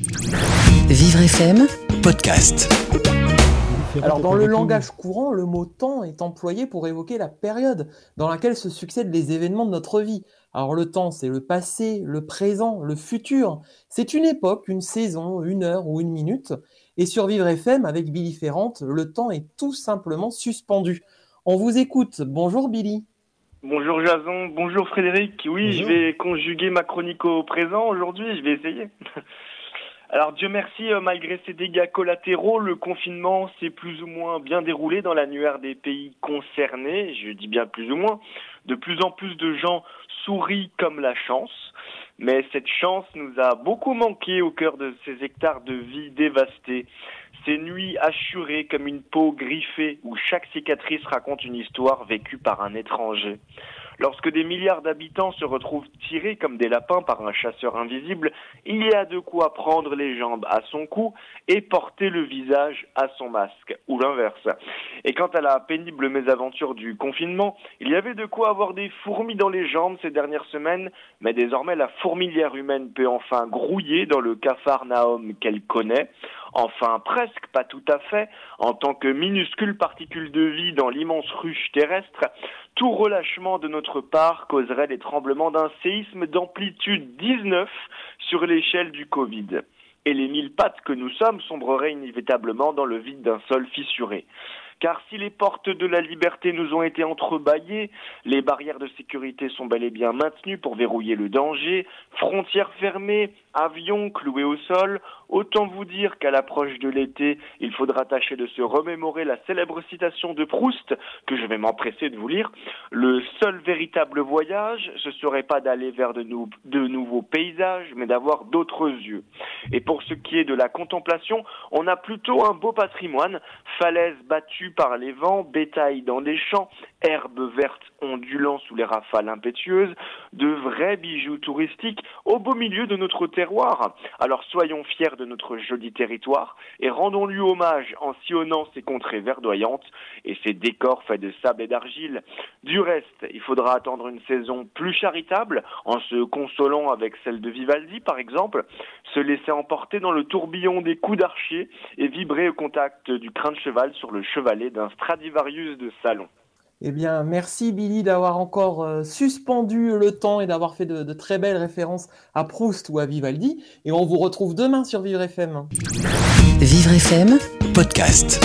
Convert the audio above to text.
Vivre FM podcast. Alors dans le langage courant, le mot temps est employé pour évoquer la période dans laquelle se succèdent les événements de notre vie. Alors le temps, c'est le passé, le présent, le futur. C'est une époque, une saison, une heure ou une minute. Et sur Vivre FM, avec Billy Ferrand, le temps est tout simplement suspendu. On vous écoute. Bonjour Billy. Bonjour Jason, bonjour Frédéric. Oui, je vais conjuguer ma chronique au présent aujourd'hui, je vais essayer. Alors Dieu merci, euh, malgré ces dégâts collatéraux, le confinement s'est plus ou moins bien déroulé dans l'annuaire des pays concernés, je dis bien plus ou moins. De plus en plus de gens sourient comme la chance, mais cette chance nous a beaucoup manqué au cœur de ces hectares de vie dévastés. Ces nuits assurées comme une peau griffée où chaque cicatrice raconte une histoire vécue par un étranger. Lorsque des milliards d'habitants se retrouvent tirés comme des lapins par un chasseur invisible, il y a de quoi prendre les jambes à son cou et porter le visage à son masque, ou l'inverse. Et quant à la pénible mésaventure du confinement, il y avait de quoi avoir des fourmis dans les jambes ces dernières semaines, mais désormais la fourmilière humaine peut enfin grouiller dans le capharnaüm qu'elle connaît. Enfin, presque, pas tout à fait, en tant que minuscule particule de vie dans l'immense ruche terrestre, tout relâchement de notre part causerait des tremblements d'un séisme d'amplitude 19 sur l'échelle du Covid. Et les mille pattes que nous sommes sombreraient inévitablement dans le vide d'un sol fissuré. Car si les portes de la liberté nous ont été entrebâillées, les barrières de sécurité sont bel et bien maintenues pour verrouiller le danger, frontières fermées, avions cloués au sol, autant vous dire qu'à l'approche de l'été, il faudra tâcher de se remémorer la célèbre citation de Proust, que je vais m'empresser de vous lire. Le seul véritable voyage, ce serait pas d'aller vers de, de nouveaux paysages, mais d'avoir d'autres yeux. Et pour ce qui est de la contemplation, on a plutôt un beau patrimoine, falaises battues par les vents, bétail dans les champs, herbes vertes ondulant sous les rafales impétueuses, de vrais bijoux touristiques au beau milieu de notre terroir. Alors soyons fiers de notre joli territoire et rendons-lui hommage en sillonnant ces contrées verdoyantes et ces décors faits de sable et d'argile. Du reste, il faudra attendre une saison plus charitable en se consolant avec celle de Vivaldi par exemple, se laisser emporter dans le tourbillon des coups d'archier et vibrer au contact du crin de cheval sur le chevalet d'un Stradivarius de salon. Eh bien, merci Billy d'avoir encore euh, suspendu le temps et d'avoir fait de, de, très belles références à Proust ou à Vivaldi. Et on vous retrouve demain sur Vivre FM. Vivre FM, podcast.